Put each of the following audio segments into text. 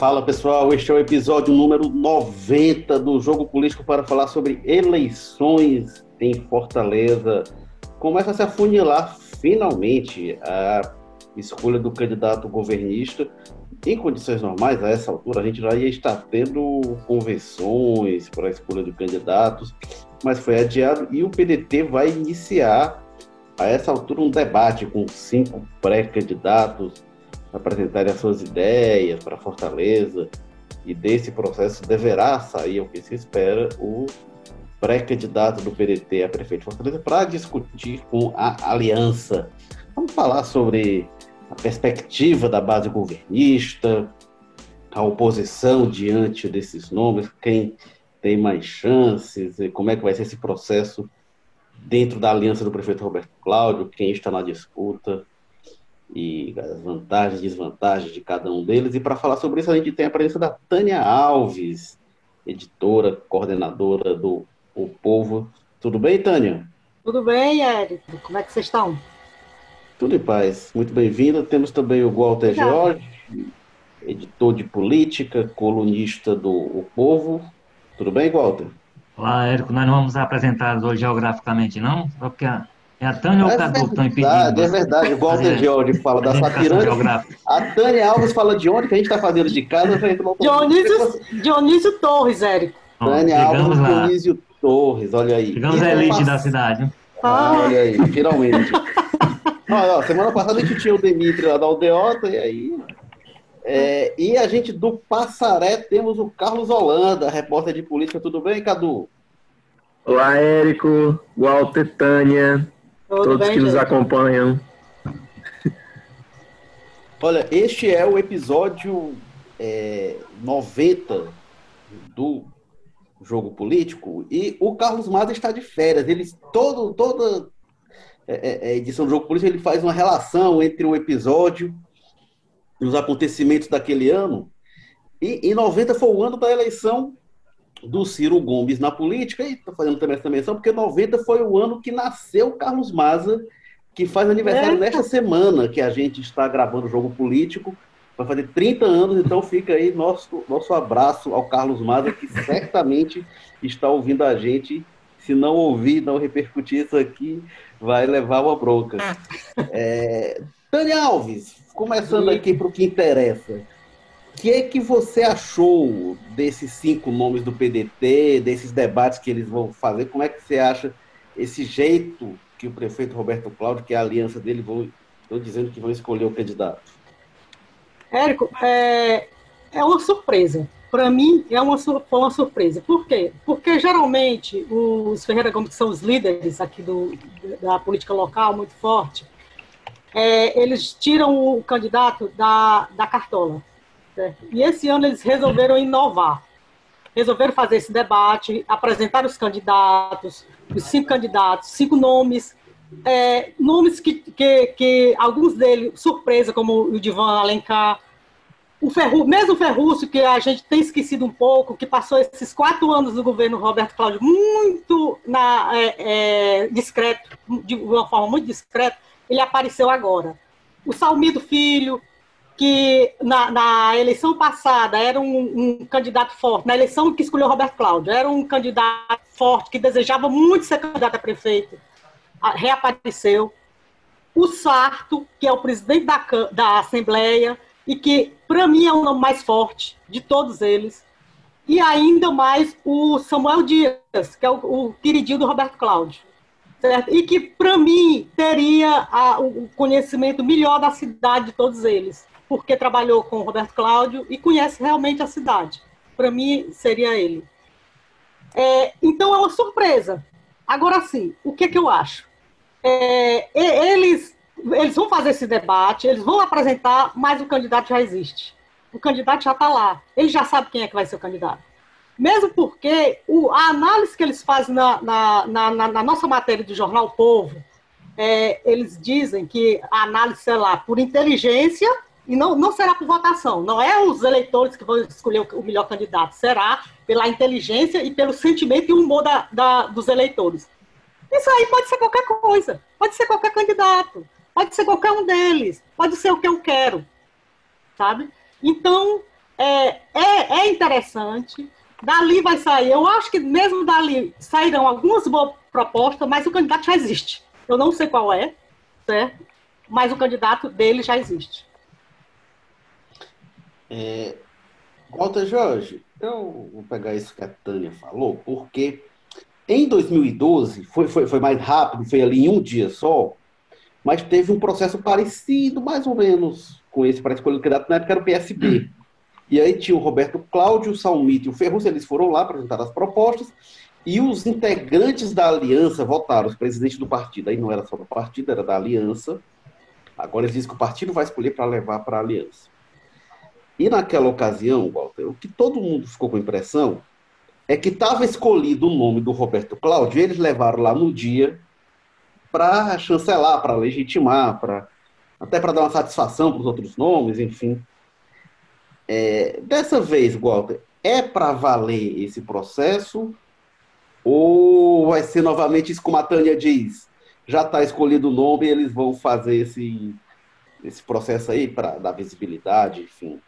Fala pessoal, este é o episódio número 90 do Jogo Político para falar sobre eleições em Fortaleza. Começa a se afunilar finalmente a escolha do candidato governista. Em condições normais, a essa altura, a gente já ia estar tendo convenções para a escolha de candidatos, mas foi adiado e o PDT vai iniciar, a essa altura, um debate com cinco pré-candidatos apresentarem as suas ideias para Fortaleza, e desse processo deverá sair, o que se espera, o pré-candidato do PDT a prefeito de Fortaleza para discutir com a aliança. Vamos falar sobre a perspectiva da base governista, a oposição diante desses nomes, quem tem mais chances, como é que vai ser esse processo dentro da aliança do prefeito Roberto Cláudio, quem está na disputa e as vantagens e desvantagens de cada um deles. E para falar sobre isso, a gente tem a presença da Tânia Alves, editora, coordenadora do O Povo. Tudo bem, Tânia? Tudo bem, Érico. Como é que vocês estão? Tudo em paz. Muito bem-vinda. Temos também o Walter Jorge, editor de política, colunista do O Povo. Tudo bem, Walter? Olá, Érico. Nós não vamos apresentar hoje geograficamente, não? Só porque a, é a Tânia é ou o Cadu que estão impedindo? É verdade. O Walter Jorge fala da Sapiranga. A Tânia Alves fala de onde que a gente está fazendo de casa. Dionísio, Dionísio Torres, Érico. Tânia Alves Dionísio Torres, olha aí. Chegamos à elite da cidade. Ah. Olha aí, finalmente. Não, semana passada a gente tinha o Demitri lá da Aldeota, e aí. É, e a gente do Passaré temos o Carlos Holanda, repórter de política. Tudo bem, Cadu? Olá, Érico, Walter, Tânia, Tudo todos bem, que gente? nos acompanham. Olha, este é o episódio é, 90 do jogo político e o Carlos Maza está de férias. Ele todo, toda é, é, é, edição do Jogo Político, ele faz uma relação entre o episódio e os acontecimentos daquele ano. E em 90 foi o ano da eleição do Ciro Gomes na política, e estou fazendo também essa menção, porque 90 foi o ano que nasceu Carlos Maza, que faz aniversário Eita. nesta semana que a gente está gravando o Jogo Político. Vai fazer 30 anos, então fica aí nosso, nosso abraço ao Carlos Maza, que certamente está ouvindo a gente. Se não ouvir, não repercutir isso aqui, vai levar uma bronca. É, Dani Alves, começando aqui para o que interessa. Que que você achou desses cinco nomes do PDT, desses debates que eles vão fazer? Como é que você acha esse jeito que o prefeito Roberto Cláudio, que é a aliança dele, vão, estão dizendo que vão escolher o candidato? Érico, é, é uma surpresa para mim é uma, foi uma surpresa. Por quê? Porque geralmente os Ferreira Gomes, que são os líderes aqui do, da política local muito forte, é, eles tiram o candidato da, da cartola. E esse ano eles resolveram inovar. Resolveram fazer esse debate, apresentar os candidatos, os cinco candidatos, cinco nomes, é, nomes que, que, que alguns deles, surpresa, como o Divan Alencar, o Ferru, mesmo o Ferrúcio, que a gente tem esquecido um pouco, que passou esses quatro anos do governo Roberto Cláudio muito na, é, é, discreto, de uma forma muito discreta, ele apareceu agora. O Salmido Filho, que na, na eleição passada era um, um, candidato forte, na eleição que escolheu Roberto Cláudio, era um candidato forte que desejava muito ser candidato a prefeito, reapareceu. O Sarto, que é o presidente da, da Assembleia, e que, para mim, é o nome mais forte de todos eles. E ainda mais o Samuel Dias, que é o, o queridinho do Roberto Cláudio. Certo? E que, para mim, teria a, o conhecimento melhor da cidade de todos eles, porque trabalhou com o Roberto Cláudio e conhece realmente a cidade. Para mim, seria ele. É, então, é uma surpresa. Agora sim, o que, é que eu acho? É, eles eles vão fazer esse debate, eles vão apresentar, mas o candidato já existe. O candidato já está lá. Ele já sabe quem é que vai ser o candidato. Mesmo porque o, a análise que eles fazem na, na, na, na nossa matéria do jornal Povo, é, eles dizem que a análise será por inteligência e não, não será por votação. Não é os eleitores que vão escolher o, melhor candidato, será pela inteligência e pelo sentimento e humor da, da, dos eleitores. Isso aí pode ser qualquer coisa, pode ser qualquer candidato. Pode ser qualquer um deles. Pode ser o que eu quero. Sabe? Então, é, é, é interessante. Dali vai sair, eu acho que mesmo dali sairão algumas boas propostas, mas o candidato já existe. Eu não sei qual é, certo? Mas o candidato dele já existe. É, Walter Jorge, eu vou pegar isso que a Tânia falou, porque em 2012 foi, foi, foi mais rápido, foi ali em um dia só, mas teve um processo parecido, mais ou menos, com esse para escolher o candidato, na época era o PSB. E aí tinha o Roberto Cláudio, o Salmito e o Ferruz, eles foram lá apresentar as propostas, e os integrantes da aliança votaram, os presidentes do partido. Aí não era só do partido, era da aliança. Agora eles dizem que o partido vai escolher para levar para a aliança. E naquela ocasião, Walter, o que todo mundo ficou com impressão é que estava escolhido o nome do Roberto Cláudio, e eles levaram lá no dia para chancelar, para legitimar, para até para dar uma satisfação para os outros nomes, enfim. É, dessa vez, Walter, é para valer esse processo? Ou vai ser novamente isso como a Tânia diz? Já está escolhido o nome e eles vão fazer esse, esse processo aí para dar visibilidade, enfim.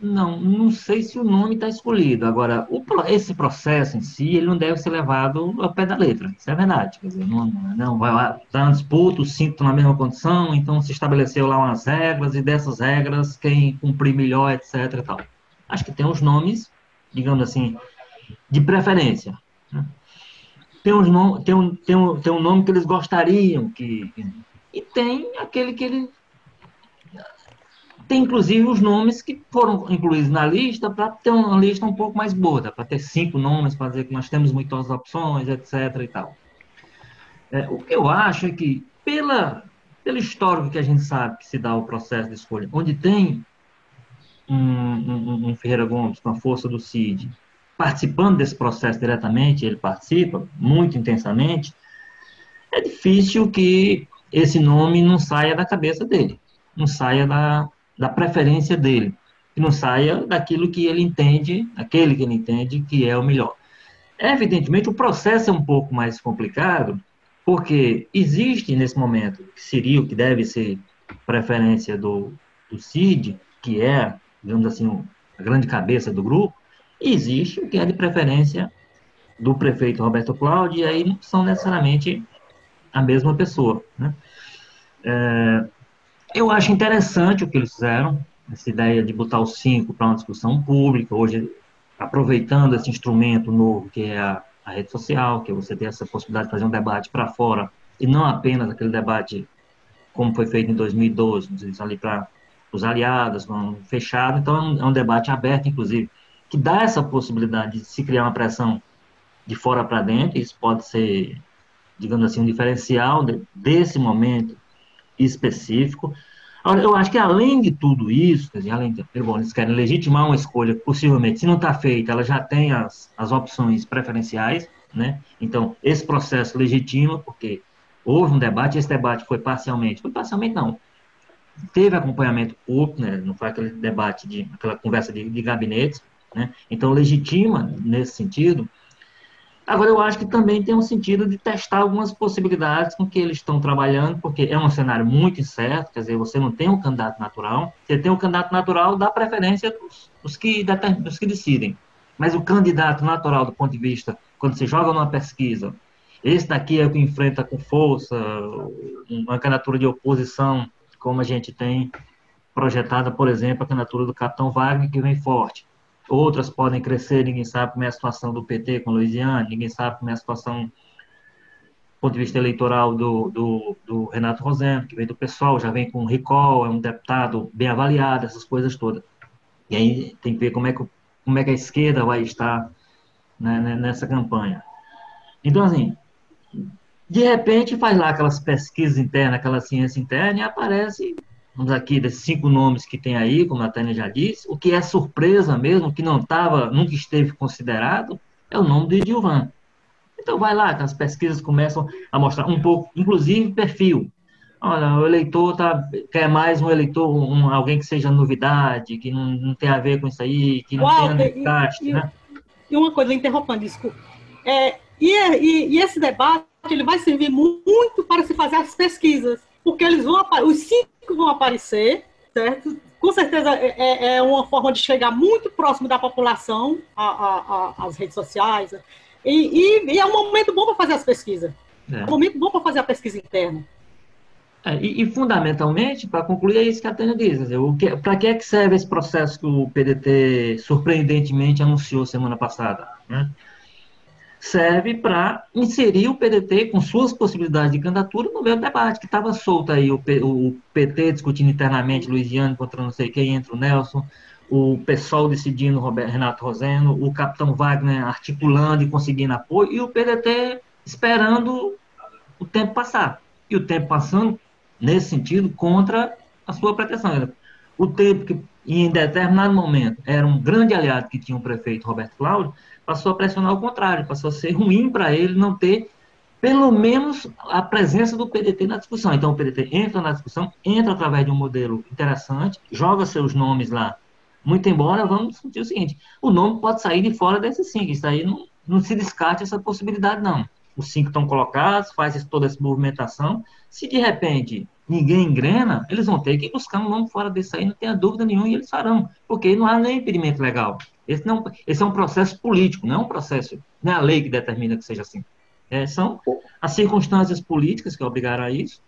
Não, não sei se o nome está escolhido. Agora, o, esse processo em si, ele não deve ser levado ao pé da letra. Isso é verdade. Quer dizer, não, não vai lá, está na disputa, os cinco na mesma condição, então se estabeleceu lá umas regras, e dessas regras, quem cumprir melhor, etc. Tal. Acho que tem os nomes, digamos assim, de preferência. Né? Tem, uns tem, um, tem, um, tem um nome que eles gostariam que. E tem aquele que eles tem, inclusive, os nomes que foram incluídos na lista para ter uma lista um pouco mais boa, para ter cinco nomes, para dizer que nós temos muitas opções, etc. e tal. É, o que eu acho é que, pela, pelo histórico que a gente sabe que se dá o processo de escolha, onde tem um, um, um Ferreira Gomes com a força do CID participando desse processo diretamente, ele participa muito intensamente, é difícil que esse nome não saia da cabeça dele, não saia da, da preferência dele, que não saia daquilo que ele entende, aquele que ele entende que é o melhor. Evidentemente, o processo é um pouco mais complicado, porque existe nesse momento, que seria o que deve ser preferência do, do CID, que é, digamos assim, a grande cabeça do grupo, existe o que é de preferência do prefeito Roberto Cláudio, e aí não são necessariamente a mesma pessoa. Né? É, eu acho interessante o que eles fizeram, essa ideia de botar os cinco para uma discussão pública, hoje aproveitando esse instrumento novo que é a, a rede social, que é você ter essa possibilidade de fazer um debate para fora, e não apenas aquele debate como foi feito em 2012, ali para os aliados, fechado, então é um, é um debate aberto, inclusive, que dá essa possibilidade de se criar uma pressão de fora para dentro, isso pode ser, digamos assim, um diferencial de, desse momento específico. Eu acho que além de tudo isso, quer dizer, além de, bom, eles querem legitimar uma escolha, possivelmente, se não está feita, ela já tem as, as opções preferenciais, né? Então, esse processo legitima, porque houve um debate, esse debate foi parcialmente, foi parcialmente não, teve acompanhamento público, né? não foi aquele debate, de, aquela conversa de, de gabinetes, né? Então, legitima, nesse sentido, Agora, eu acho que também tem um sentido de testar algumas possibilidades com que eles estão trabalhando, porque é um cenário muito incerto, quer dizer, você não tem um candidato natural, você tem um candidato natural da preferência dos, dos, que, dos que decidem. Mas o candidato natural, do ponto de vista, quando você joga numa pesquisa, esse daqui é o que enfrenta com força uma candidatura de oposição, como a gente tem projetada, por exemplo, a candidatura do Capitão Wagner, que vem forte outras podem crescer, ninguém sabe como é a situação do PT com Louisiana, ninguém sabe como é a situação do ponto de vista eleitoral do, do, do Renato Rosendo, que vem do pessoal, já vem com recall, é um deputado bem avaliado, essas coisas todas. E aí tem que ver como é que, como é que a esquerda vai estar né, né nessa campanha. Então, assim, de repente faz lá aquelas pesquisas internas, aquela ciência interna, e aparece vamos aqui, desses cinco nomes que tem aí, como a Tânia já disse, o que é surpresa mesmo, que não estava, nunca esteve considerado, é o nome do Edilvan. Então vai lá, que as pesquisas começam a mostrar um pouco, inclusive perfil. Olha, o eleitor tá, quer mais um eleitor, um, alguém que seja novidade, que não, não tem a ver com isso aí, que não Uau, tenha desgaste, né? E uma coisa, interrompendo, desculpa. É, e, e, e esse debate ele vai servir muito para se fazer as pesquisas porque eles vão os cinco vão aparecer, certo? com certeza é, é, é, uma forma de chegar muito próximo da população, às redes sociais, e, e, e, é um momento bom para fazer as pesquisas. É. é um momento bom para fazer a pesquisa interna. É, e, e, fundamentalmente, para concluir, é isso que a Tânia diz. Para que é que serve esse processo que o PDT surpreendentemente anunciou semana passada? Né? Serve para inserir o PDT com suas possibilidades de candidatura no meio do debate, que estava solto aí, o, P, o, PT discutindo internamente, Luiziane contra não sei quem, entra o Nelson, o pessoal decidindo Roberto, Renato Roseno, o capitão Wagner articulando e conseguindo apoio, e o PDT esperando o tempo passar. E o tempo passando, nesse sentido, contra a sua pretensão. O tempo que, em determinado momento, era um grande aliado que tinha o prefeito Roberto Cláudio, passou a pressionar o contrário, passou a ser ruim para ele não ter, pelo menos, a presença do PDT na discussão. Então, o PDT entra na discussão, entra através de um modelo interessante, joga seus nomes lá. Muito embora, vamos discutir o seguinte: o nome pode sair de fora desses cinco, isso aí não, não se descarte essa possibilidade, não os cinco estão colocados, faz toda essa movimentação. Se de repente ninguém engrena, eles vão ter que buscar um nome fora desse aí, não tenha dúvida nenhuma, e eles farão, porque não há nem impedimento legal. Esse, não, esse é um processo político, não é um processo, não é a lei que determina que seja assim. É, são as circunstâncias políticas que obrigaram a isso,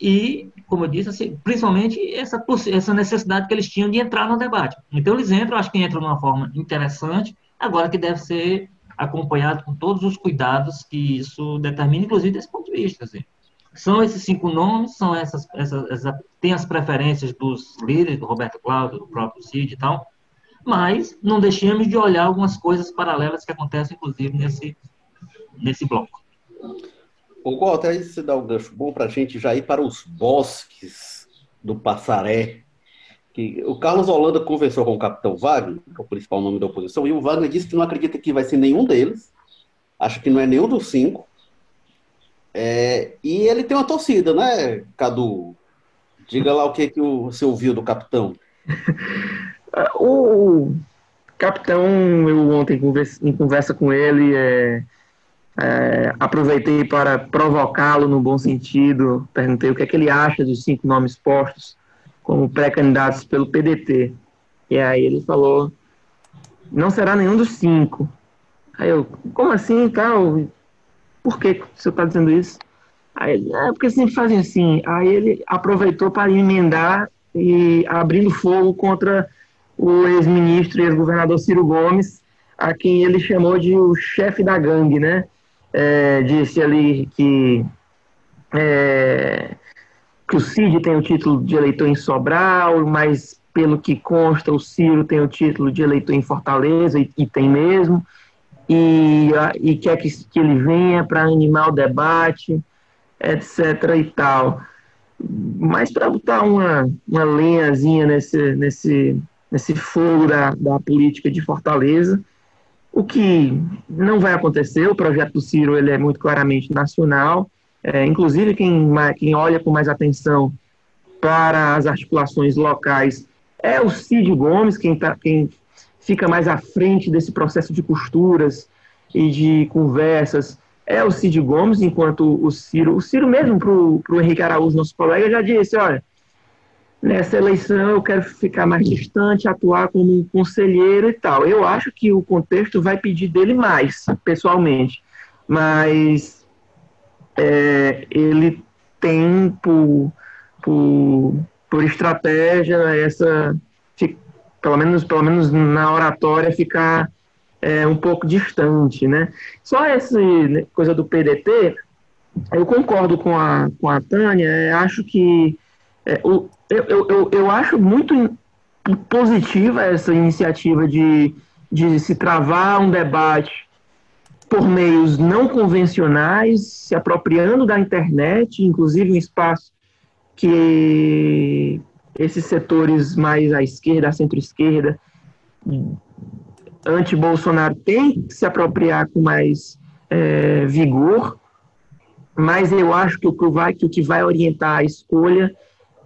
e, como eu disse, assim, principalmente essa, essa necessidade que eles tinham de entrar no debate. Então, eles entram, acho que entram de uma forma interessante, agora que deve ser acompanhado com todos os cuidados que isso determina, inclusive desse ponto de vista. Assim. São esses cinco nomes, são essas, essas, essas, tem as preferências dos líderes, do Roberto Cláudio, do próprio Cid e tal, mas não deixemos de olhar algumas coisas paralelas que acontecem, inclusive, nesse, nesse bloco. O Walter, aí você dá um gancho bom para a gente já ir para os bosques do Passaré, que o Carlos Holanda conversou com o capitão Wagner, que é o principal nome da oposição, e o Wagner disse que não acredita que vai ser nenhum deles, acha que não é nenhum dos cinco. É, e ele tem uma torcida, né, Cadu? Diga lá o que, que você ouviu do capitão. o capitão, eu ontem em conversa com ele, é, é, aproveitei para provocá-lo no bom sentido, perguntei o que é que ele acha dos cinco nomes postos como pré-candidatos pelo PDT. E aí ele falou, não será nenhum dos cinco. Aí eu, como assim tal? Por que você está dizendo isso? Aí ele, é porque sempre fazem assim. Aí ele aproveitou para emendar e abrindo fogo contra o ex-ministro e ex-governador Ciro Gomes, a quem ele chamou de o chefe da gangue, né? É, disse ali que é, que o Cid tem o título de eleitor em Sobral, mas pelo que consta, o Ciro tem o título de eleitor em Fortaleza, e, e tem mesmo, e, e quer que, que ele venha para animar o debate, etc. e tal. Mas para botar uma, uma lenhazinha nesse, nesse, nesse fogo da, da política de Fortaleza, o que não vai acontecer, o projeto do Ciro ele é muito claramente nacional, é, inclusive, quem, quem olha com mais atenção para as articulações locais é o Cid Gomes, quem, tá, quem fica mais à frente desse processo de costuras e de conversas é o Cid Gomes, enquanto o Ciro, o Ciro mesmo para o Henrique Araújo, nosso colega, já disse, olha, nessa eleição eu quero ficar mais distante, atuar como um conselheiro e tal. Eu acho que o contexto vai pedir dele mais, pessoalmente, mas é, ele tem por, por, por estratégia essa, pelo menos, pelo menos na oratória, ficar é, um pouco distante, né? Só essa né, coisa do PDT, eu concordo com a, com a Tânia, é, acho que é, eu, eu, eu, eu acho muito positiva essa iniciativa de, de se travar um debate por meios não convencionais, se apropriando da internet, inclusive um espaço que esses setores mais à esquerda, à centro-esquerda, anti-Bolsonaro, têm que se apropriar com mais é, vigor, mas eu acho que o que vai, que o que vai orientar a escolha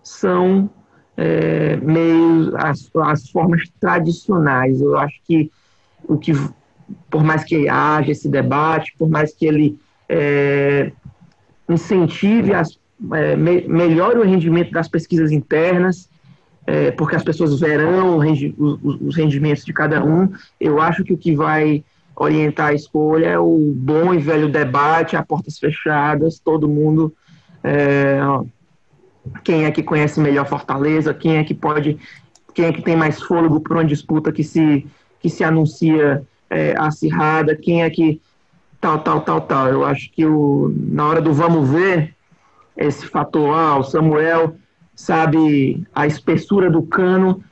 são é, meios, as, as formas tradicionais. Eu acho que o que por mais que haja esse debate, por mais que ele é, incentive, as, é, me, melhore o rendimento das pesquisas internas, é, porque as pessoas verão os rendimentos de cada um. Eu acho que o que vai orientar a escolha é o bom e velho debate, a portas fechadas, todo mundo. É, quem é que conhece melhor Fortaleza, quem é que pode, quem é que tem mais fôlego para uma disputa que se, que se anuncia é, acirrada, quem é que tal, tal, tal, tal. Eu acho que o, na hora do vamos ver, esse fator, ah, o Samuel sabe a espessura do cano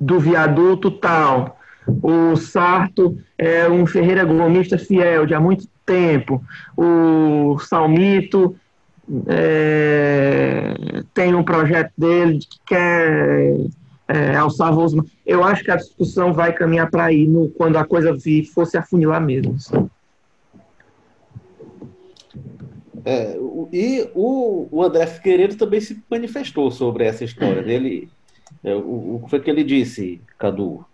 do viaduto tal. O Sarto é um Ferreira Gomista fiel de há muito tempo. O Salmito é, tem um projeto dele que quer é, alçar voos. Eu acho que a discussão vai caminhar para aí no, quando a coisa fosse afunilar mesmo. É, e o, o André Figueiredo também se manifestou sobre essa história dele. É, o, o que foi que ele disse, Cadu?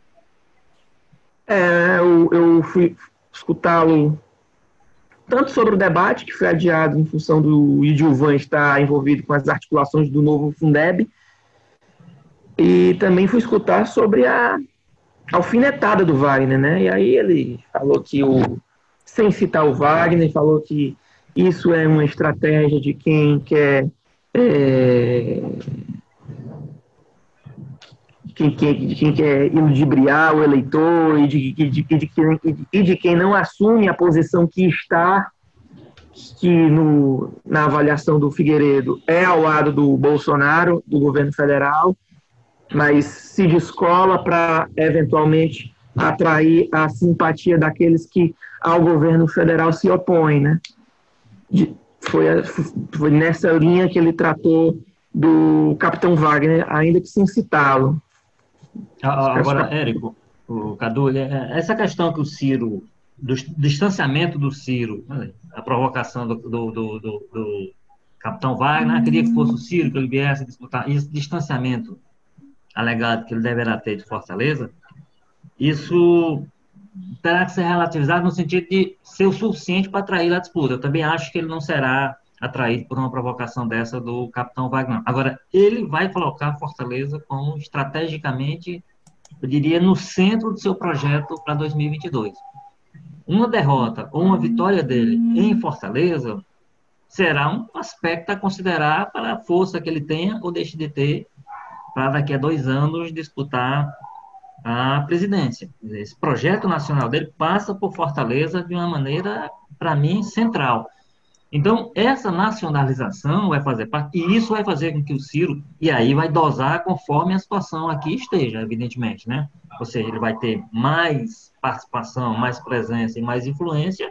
É, eu, eu fui escutá-lo tanto sobre o debate que foi adiado em função do Idilvan estar envolvido com as articulações do novo Fundeb, e também fui escutar sobre a alfinetada do Wagner, né? E aí ele falou que o sem citar o Wagner, falou que isso é uma estratégia de quem quer. É, de quem quer iludibriar o eleitor e de, de, de, de, e de quem não assume a posição que está, que no, na avaliação do Figueiredo é ao lado do Bolsonaro, do governo federal, mas se descola para eventualmente atrair a simpatia daqueles que ao governo federal se opõem, né? De, foi, foi nessa linha que ele tratou do Capitão Wagner, ainda que sem citá-lo. Agora, Érico, o Cadu, é, essa questão que o Ciro, do distanciamento do Ciro, a provocação do, do, do, do Capitão Wagner, queria que fosse o Ciro, que ele viesse disputar, esse distanciamento alegado que ele deverá ter de Fortaleza, isso terá que ser relativizado no sentido de ser o suficiente para atrair a disputa. Eu também acho que ele não será atraído por uma provocação dessa do capitão Wagner. Agora, ele vai colocar Fortaleza como estrategicamente, eu diria, no centro do seu projeto para 2022. Uma derrota ou uma vitória dele em Fortaleza será um aspecto a considerar para a força que ele tenha ou deixe de ter para daqui a dois anos disputar a presidência. Esse projeto nacional dele passa por Fortaleza de uma maneira, para mim, central. Então, essa nacionalização vai fazer parte, e isso vai fazer com que o Ciro, e aí vai dosar conforme a situação aqui esteja, evidentemente, né? Ou seja, ele vai ter mais participação, mais presença e mais influência,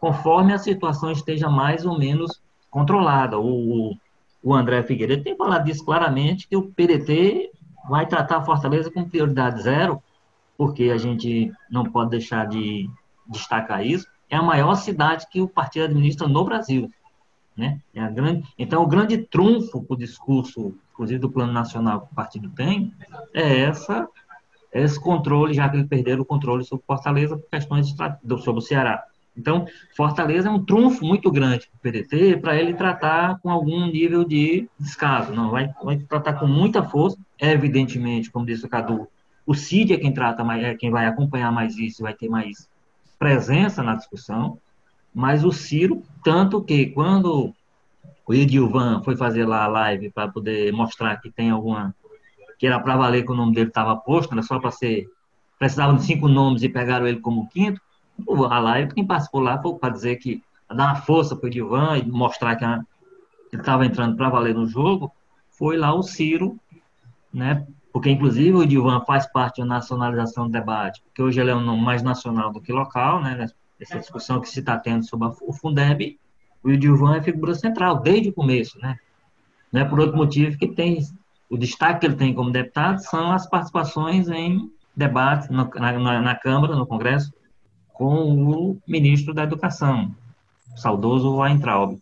conforme a situação esteja mais ou menos controlada. O, o André Figueiredo tem falado disso claramente, que o PDT vai tratar a Fortaleza com prioridade zero, porque a gente não pode deixar de destacar isso, é a maior cidade que o partido administra no Brasil. Né? É grande, então, o grande trunfo para o discurso, inclusive do plano nacional que o partido tem, é essa, esse controle, já que eles perderam o controle sobre Fortaleza por questões de, sobre o Ceará. Então, Fortaleza é um trunfo muito grande para o PDT para ele tratar com algum nível de descaso. Não, vai, vai tratar com muita força, evidentemente, como disse o Cadu, o CID é quem trata mais, é quem vai acompanhar mais isso, vai ter mais presença na discussão, mas o Ciro, tanto que quando o Edilvan foi fazer lá a live para poder mostrar que tem alguma que era para valer que o nome dele estava posto, era só para ser precisavam de cinco nomes e pegaram ele como quinto a live, quem participou lá foi para dizer que dar uma força para o Divan e mostrar que ele estava entrando para valer no jogo, foi lá o Ciro, né? Porque, inclusive, o Divan faz parte da nacionalização do debate, porque hoje ele é um nome mais nacional do que local, né? Essa discussão que se está tendo sobre o Fundeb, o Divan é figura central, desde o começo, né? Não é por outro motivo que tem o destaque que ele tem como deputado são as participações em debates na, na, na Câmara, no Congresso, com o ministro da Educação, o saudoso Weintraub.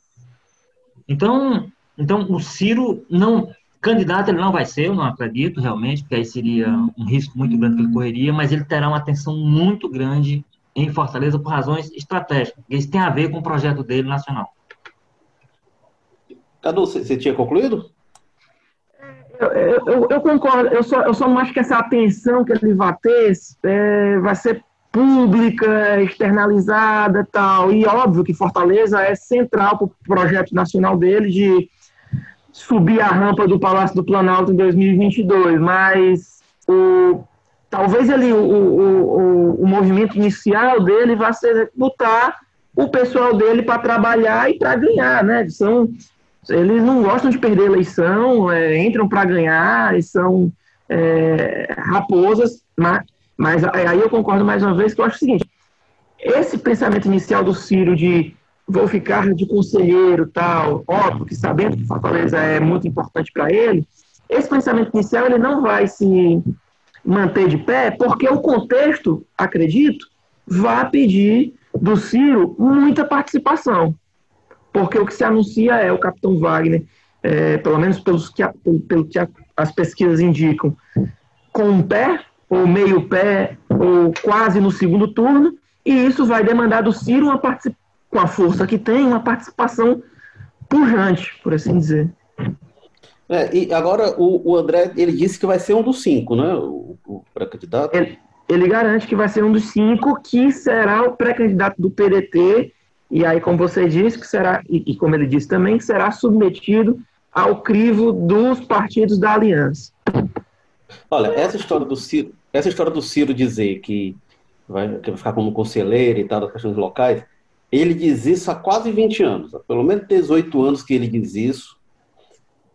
Então, então o Ciro não candidato ele não vai ser, eu não acredito realmente, porque aí seria um risco muito grande que ele correria, mas ele terá uma atenção muito grande em Fortaleza por razões estratégicas. Isso tem a ver com o projeto dele nacional. Cadu, você tinha concluído? Eu, eu, eu, concordo, eu só, eu só não acho que essa atenção que ele vai ter é, vai ser pública, externalizada tal. E óbvio que Fortaleza é central para o projeto nacional dele de subir a rampa do Palácio do Planalto em 2022, mas o, talvez ele, o, o, o, movimento inicial dele vai ser botar o pessoal dele para trabalhar e para ganhar, né? São, eles não gostam de perder eleição, é, entram para ganhar, e são é, raposas, mas mas aí eu concordo mais uma vez que eu acho o seguinte: esse pensamento inicial do Ciro de vou ficar de conselheiro tal, óbvio que sabendo que Fortaleza é muito importante para ele, esse pensamento inicial ele não vai se manter de pé, porque o contexto, acredito, vai pedir do Ciro muita participação. Porque o que se anuncia é o capitão Wagner, é, pelo menos pelos que, pelo, pelo que as pesquisas indicam, com um pé ou meio pé, ou quase no segundo turno, e isso vai demandar do Ciro, uma com a força que tem, uma participação pujante, por assim dizer. É, e agora o, o, André, ele disse que vai ser um dos cinco, né? O, o pré-candidato. Ele, ele, garante que vai ser um dos cinco, que será o pré-candidato do PDT, e aí, como você disse, que será, e, e como ele disse também, que será submetido ao crivo dos partidos da aliança. Olha, essa história do Ciro, essa história do Ciro dizer que vai, que vai ficar como conselheiro e tal das questões locais, ele diz isso há quase 20 anos, há pelo menos 18 anos que ele diz isso.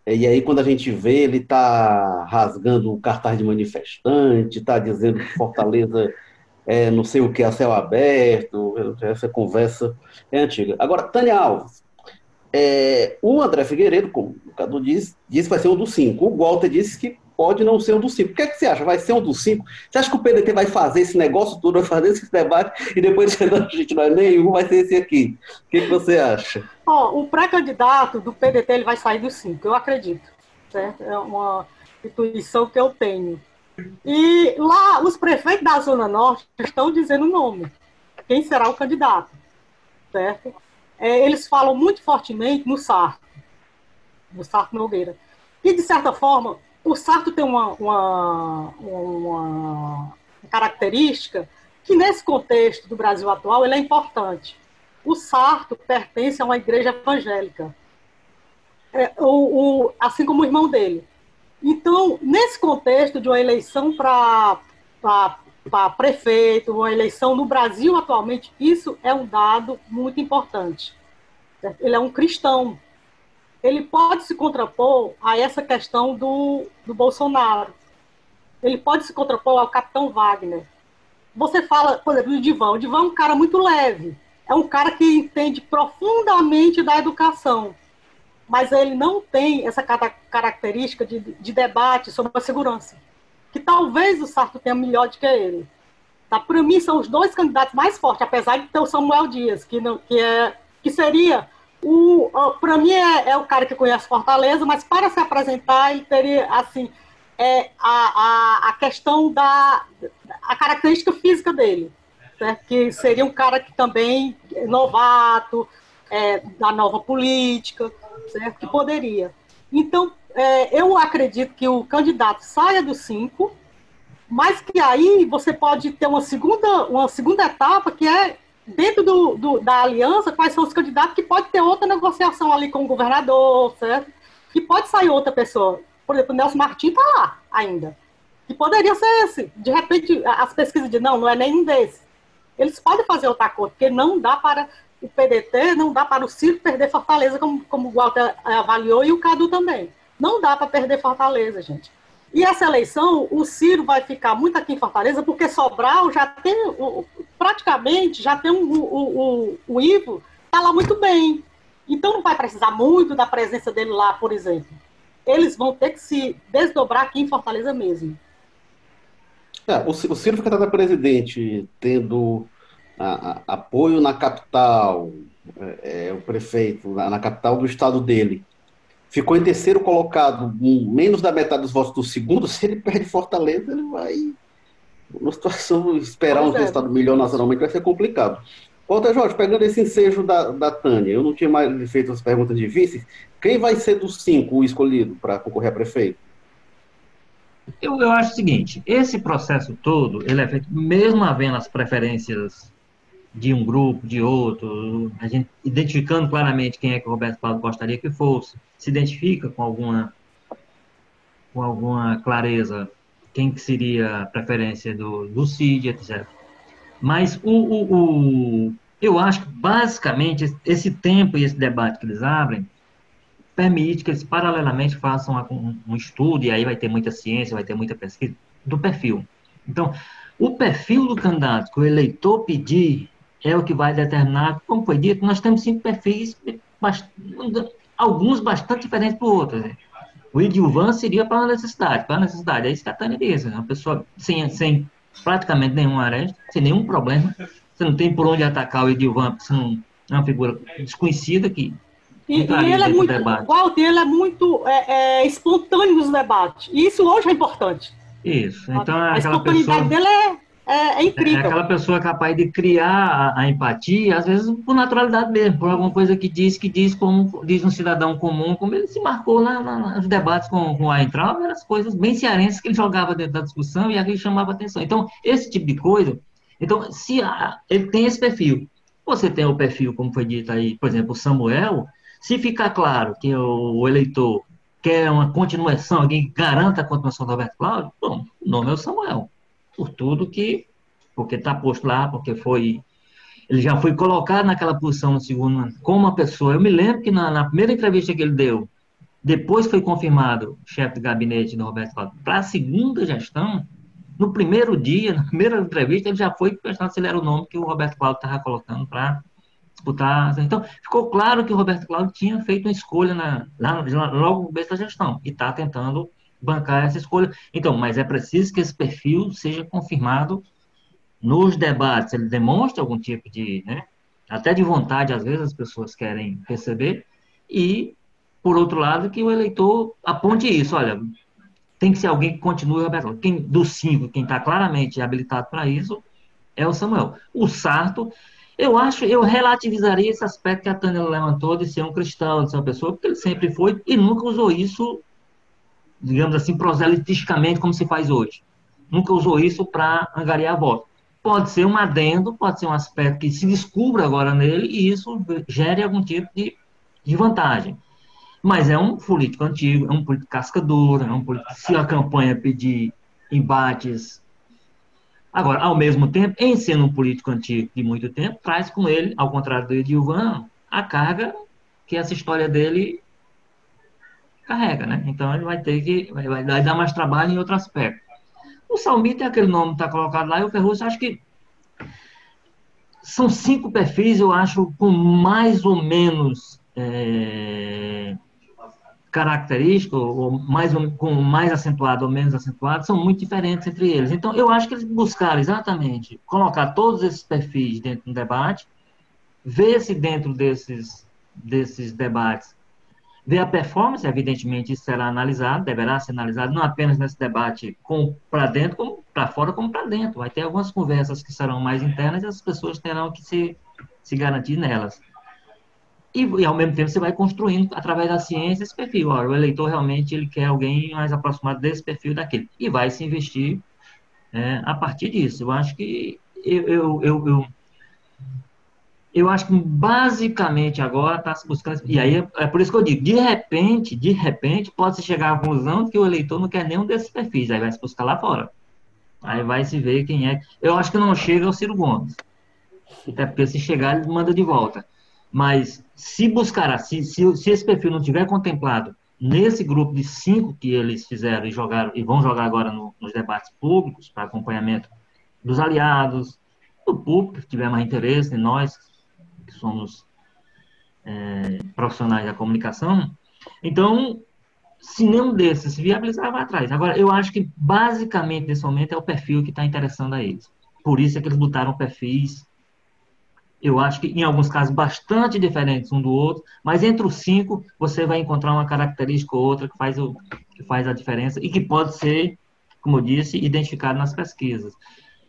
E aí, quando a gente vê, ele está rasgando o cartaz de manifestante, está dizendo que Fortaleza é não sei o que, a céu aberto, essa conversa é antiga. Agora, Tânia Alves, é, o André Figueiredo, como o Cadu disse, disse que vai ser um dos cinco. O Walter disse que pode não ser um dos cinco. O que, é que você acha? Vai ser um dos cinco? Você acha que o PDT vai fazer esse negócio todo, vai fazer esse debate e depois a gente não é nenhum, vai ser esse aqui? O que, que você acha? O pré-candidato do PDT ele vai sair dos cinco, eu acredito. Certo? É uma intuição que eu tenho. E lá, os prefeitos da Zona Norte estão dizendo o nome. Quem será o candidato? Certo? É, eles falam muito fortemente no Sarto, no Sarto Nogueira. E, de certa forma, o Sarto tem uma, uma, uma característica que, nesse contexto do Brasil atual, ele é importante. O Sarto pertence a uma igreja evangélica, é, o, o, assim como o irmão dele. Então, nesse contexto de uma eleição para prefeito, uma eleição no Brasil atualmente, isso é um dado muito importante. Ele é um cristão, ele pode se contrapor a essa questão do, do Bolsonaro. Ele pode se contrapor ao capitão Wagner. Você fala, por exemplo, do Divan. O Divan é um cara muito leve. É um cara que entende profundamente da educação. Mas ele não tem essa característica de, de debate sobre a segurança. Que talvez o Sarto tenha melhor do que ele. Tá? Para mim, são os dois candidatos mais fortes, apesar de ter o Samuel Dias, que, não, que, é, que seria o, para mim é, é, o cara que conhece Fortaleza, mas para se apresentar ele teria assim é, a, a, a questão da a característica física dele, certo? que seria um cara que também é novato, é, da nova política, certo? que poderia. Então, é, eu acredito que o candidato saia dos cinco, mas que aí você pode ter uma segunda, uma segunda etapa que é dentro do, do, da aliança, quais são os candidatos que pode ter outra negociação ali com o governador, certo? Que pode sair outra pessoa. Por exemplo, o Nelson Martins está lá ainda. Que poderia ser esse. De repente, as pesquisas dizem, não, não é nenhum desses. Eles podem fazer outra coisa, porque não dá para o PDT, não dá para o Ciro perder Fortaleza, como, como o Walter avaliou, e o Cadu também. Não dá para perder Fortaleza, gente. E essa eleição, o Ciro vai ficar muito aqui em Fortaleza, porque Sobral já tem, praticamente, já tem um, o, Ivo, está lá muito bem. Então não vai precisar muito da presença dele lá, por exemplo. Eles vão ter que se desdobrar aqui em Fortaleza mesmo. É, o, o Ciro fica da presidente, tendo a, a, apoio na capital, é, é, o prefeito, na, na capital do estado dele ficou em terceiro colocado, menos da metade dos votos do segundo, se ele perde Fortaleza, ele vai. Uma situação, esperar pois um é. resultado melhor nacionalmente vai ser complicado. Walter Jorge, pegando esse ensejo da, da Tânia, eu não tinha mais feito as perguntas de vice. Quem vai ser dos cinco o escolhido para concorrer a prefeito? Eu, eu acho o seguinte, esse processo todo, ele é feito mesmo havendo as preferências de um grupo, de outro, a gente identificando claramente quem é que o Roberto Cláudio gostaria que fosse, se identifica com alguma com alguma clareza quem que seria a preferência do, do CID, etc. Mas o, o, o, eu acho que, basicamente, esse tempo e esse debate que eles abrem permite que eles, paralelamente, façam um, um estudo, e aí vai ter muita ciência, vai ter muita pesquisa, do perfil. Então, o perfil do candidato que o eleitor pedir é o que vai determinar, como foi dito, nós temos cinco perfis, alguns bastante diferentes do outro. Né? O Edilvan seria para a necessidade, para a necessidade, é isso que a Tânia disse, né? uma pessoa sem, sem praticamente nenhum aresta, sem nenhum problema, você não tem por onde atacar o Edilvan, porque você é uma figura desconhecida que e, e ele é muito, debate. Walter, ele é muito é, é, espontâneo nos debates. E isso hoje é importante. Isso. Então, a, a espontaneidade pessoa... dele é é, é, incrível. É aquela pessoa capaz de criar a, a, empatia, às vezes por naturalidade mesmo, por alguma coisa que diz, que diz como diz um cidadão comum, como ele se marcou na, na, nos debates com, com a eram as coisas bem cearenses que ele jogava dentro da discussão e aquilo chamava atenção. Então, esse tipo de coisa, então, se a, ele tem esse perfil, você tem o perfil, como foi dito aí, por exemplo, o Samuel, se ficar claro que o, o eleitor quer uma continuação, alguém garanta a continuação do Roberto Cláudio, bom, o nome é o Samuel por tudo que, porque está posto lá, porque foi, ele já foi colocado naquela posição no segundo como uma pessoa. Eu me lembro que na, na primeira entrevista que ele deu, depois foi confirmado chefe de gabinete do Roberto Cláudio, para a segunda gestão, no primeiro dia, na primeira entrevista, ele já foi questionado se ele era o nome que o Roberto Cláudio estava colocando para disputar. Então, ficou claro que o Roberto Cláudio tinha feito uma escolha na, lá, logo no começo da gestão e está tentando bancar essa escolha. Então, mas é preciso que esse perfil seja confirmado nos debates. Ele demonstra algum tipo de, né, até de vontade, às vezes as pessoas querem perceber, e, por outro lado, que o eleitor aponte isso. Olha, tem que ser alguém que continue aberto. Quem, dos cinco, quem está claramente habilitado para isso é o Samuel. O Sarto, eu acho, eu relativizaria esse aspecto que a Tânia levantou de ser um cristão, de ser uma pessoa, porque ele sempre foi e nunca usou isso digamos assim, proselitisticamente, como se faz hoje. Nunca usou isso para angariar voto. Pode ser um adendo, pode ser um aspecto que se descubra agora nele e isso gere algum tipo de, de vantagem. Mas é um político antigo, é um político cascador, é um político, se a campanha pedir embates. Agora, ao mesmo tempo, em sendo um político antigo de muito tempo, traz com ele, ao contrário do Edilvan, a carga que essa história dele carrega, né? Então ele vai ter que, vai, vai dar mais trabalho em outro aspecto. O Salmito é aquele nome que está colocado lá, e o Ferrugem, acho que são cinco perfis, eu acho, com mais ou menos é, característico, ou mais, com mais acentuado ou menos acentuado, são muito diferentes entre eles. Então, eu acho que eles buscaram exatamente colocar todos esses perfis dentro do debate, ver se dentro desses, desses debates Ver a performance, evidentemente, será analisado, deverá ser analisado, não apenas nesse debate para dentro, como para fora, como para dentro. Vai ter algumas conversas que serão mais internas e as pessoas terão que se, se garantir nelas. E, e, ao mesmo tempo, você vai construindo, através da ciência, esse perfil. Olha, o eleitor realmente ele quer alguém mais aproximado desse perfil daquele. E vai se investir é, a partir disso. Eu acho que eu, eu, eu, eu eu acho que basicamente agora está se buscando. E aí é, é, por isso que eu digo, de repente, de repente, pode se chegar à conclusão que o eleitor não quer nenhum desses perfis, aí vai se buscar lá fora. Aí vai se ver quem é. Eu acho que não chega ao Ciro Gomes. Até porque se chegar, ele manda de volta. Mas se buscar, se, se, se esse perfil não tiver contemplado nesse grupo de cinco que eles fizeram e jogaram e vão jogar agora no, nos debates públicos para acompanhamento dos aliados, do público que tiver mais interesse em nós, que somos é, profissionais da comunicação. Então, se nenhum desses se viabilizar, vai atrás. Agora, eu acho que basicamente nesse momento é o perfil que está interessando a eles. Por isso é que eles botaram perfis, eu acho que em alguns casos bastante diferentes um do outro, mas entre os cinco você vai encontrar uma característica ou outra que faz, o, que faz a diferença e que pode ser, como eu disse, identificado nas pesquisas.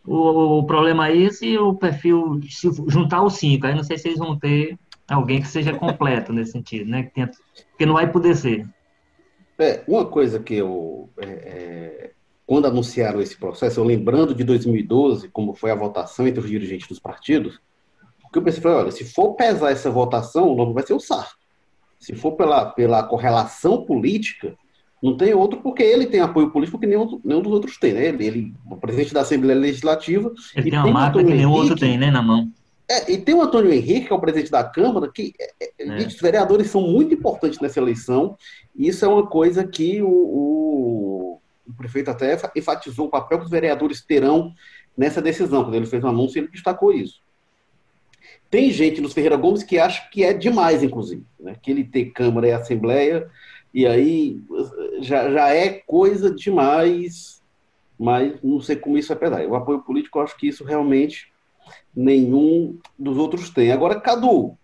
O, o problema é esse o perfil, se juntar os cinco, aí não sei se eles vão ter alguém que seja completo nesse sentido, né? Que tenha, porque não vai poder ser. É, uma coisa que eu é, é, quando anunciaram esse processo, eu lembrando de 2012, como foi a votação entre os dirigentes dos partidos, o que eu pensei foi, olha, se for pesar essa votação, o nome vai ser o Sarto. Se for pela, pela correlação política, não tem outro, porque ele tem apoio político que nenhum, nenhum dos outros tem, né? Ele, ele o presidente da Assembleia Legislativa. Ele tem uma marca que nenhum outro tem, né, na mão. É, e tem o Antônio Henrique, que é o presidente da Câmara, que é, é. é. os vereadores são muito importantes nessa eleição, e isso é uma coisa que o, o, o, prefeito até enfatizou o papel que os vereadores terão nessa decisão. Quando ele fez o um anúncio, ele destacou isso. Tem gente nos Ferreira Gomes que acha que é demais, inclusive, né? que ele ter Câmara e Assembleia, e aí já, já é coisa demais, mas não sei como isso vai pesar. O apoio político, eu acho que isso realmente nenhum dos outros tem. Agora, Cadu,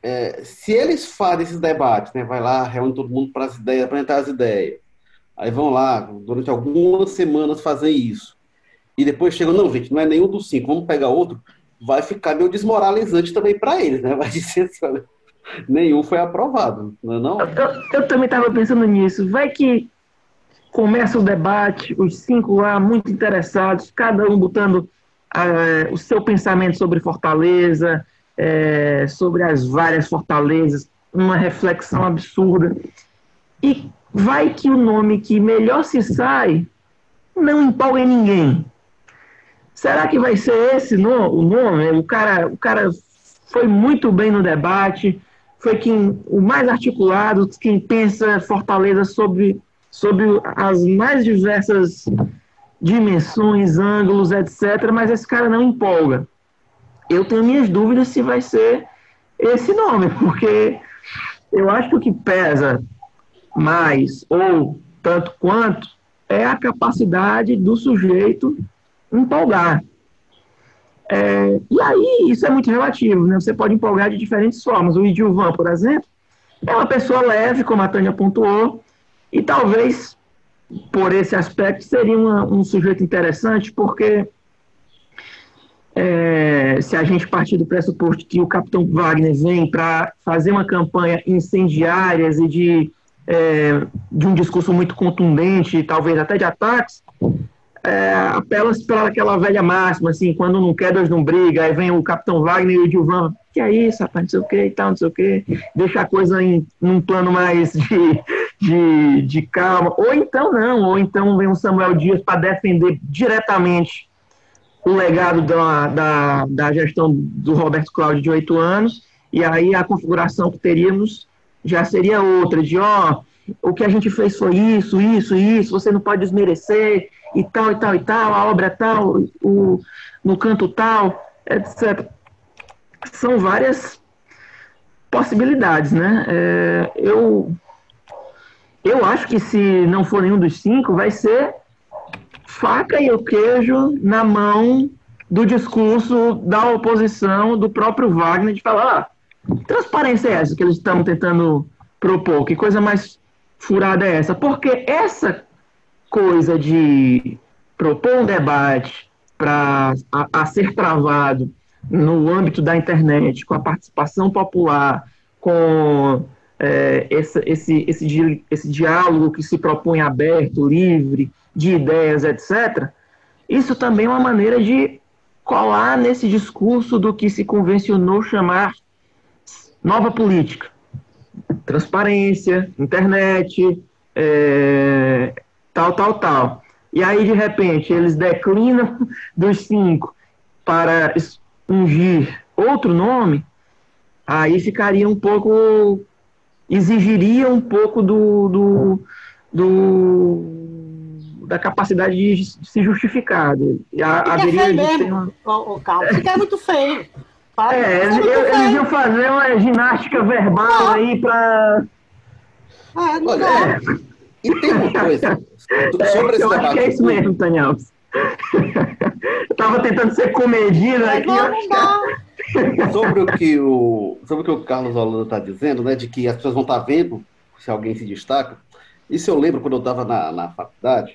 é, se eles fazem esses debates, né, vai lá, reúne todo mundo para as ideias, apresentar as ideias, aí vão lá, durante algumas semanas fazer isso, e depois chegam, não, gente, não é nenhum dos cinco, vamos pegar outro, vai ficar meio desmoralizante também para eles, né? Vai dizer assim, nenhum foi aprovado, não é não? Eu, eu, também estava pensando nisso. Vai que começa o debate, os cinco lá muito interessados, cada um botando uh, o seu pensamento sobre Fortaleza, uh, sobre as várias fortalezas, uma reflexão absurda. E vai que o nome que melhor se sai não empolga em ninguém. Será que vai ser esse no, o nome? O cara, o cara foi muito bem no debate, foi quem o mais articulado, quem pensa Fortaleza sobre, sobre as mais diversas dimensões, ângulos, etc. Mas esse cara não empolga. Eu tenho minhas dúvidas se vai ser esse nome, porque eu acho que o que pesa mais, ou tanto quanto, é a capacidade do sujeito empolgar. É, e aí, isso é muito relativo, né? Você pode empolgar de diferentes formas. O Idilvan, por exemplo, é uma pessoa leve, como a Tânia pontuou, e talvez por esse aspecto, seria uma, um sujeito interessante, porque é, se a gente partir do pressuposto que o capitão Wagner vem para fazer uma campanha incendiária e de, é, de um discurso muito contundente, talvez até de ataques, é, apela para aquela velha máxima, assim, quando não quer, Deus não briga, aí vem o capitão Wagner e o Gilvan, que é isso, rapaz, não sei o que e tal, não sei o que, deixa a coisa em num plano mais de, de, de calma, ou então não, ou então vem o Samuel Dias para defender diretamente o legado da, da, da gestão do Roberto Cláudio de oito anos, e aí a configuração que teríamos já seria outra, de ó, o que a gente fez foi isso, isso, isso, você não pode desmerecer, e tal, e tal, e tal, a obra tal, o, no canto tal, etc. São várias possibilidades, né? É, eu, eu acho que se não for nenhum dos cinco, vai ser faca e o queijo na mão do discurso da oposição, do próprio Wagner, de falar, ah, transparência é essa que eles estão tentando propor, que coisa mais furada é essa? Porque essa coisa de propor um debate para a, a, ser travado no âmbito da internet, com a participação popular, com é, esse, esse, esse, esse diálogo que se propõe aberto, livre, de ideias, etc., isso também é uma maneira de colar nesse discurso do que se convencionou chamar nova política. Transparência, internet, é, tal, tal, tal. E aí, de repente, eles declinam dos cinco para ungir outro nome, aí ficaria um pouco. exigiria um pouco do, do, do da capacidade de se justificar. Haveria de uma... o, o Carlos, fica é muito feio. É, eles, eles iam fazer uma ginástica verbal aí para. Ah, Olha, é. E tem uma coisa. É, sobre eu acho que é isso mesmo, Daniel. eu tava tentando ser comedido aqui. Não, sobre o que o sobre o que o Carlos Holanda está dizendo, né, de que as pessoas vão estar tá vendo se alguém se destaca. Isso eu lembro quando eu estava na, na faculdade.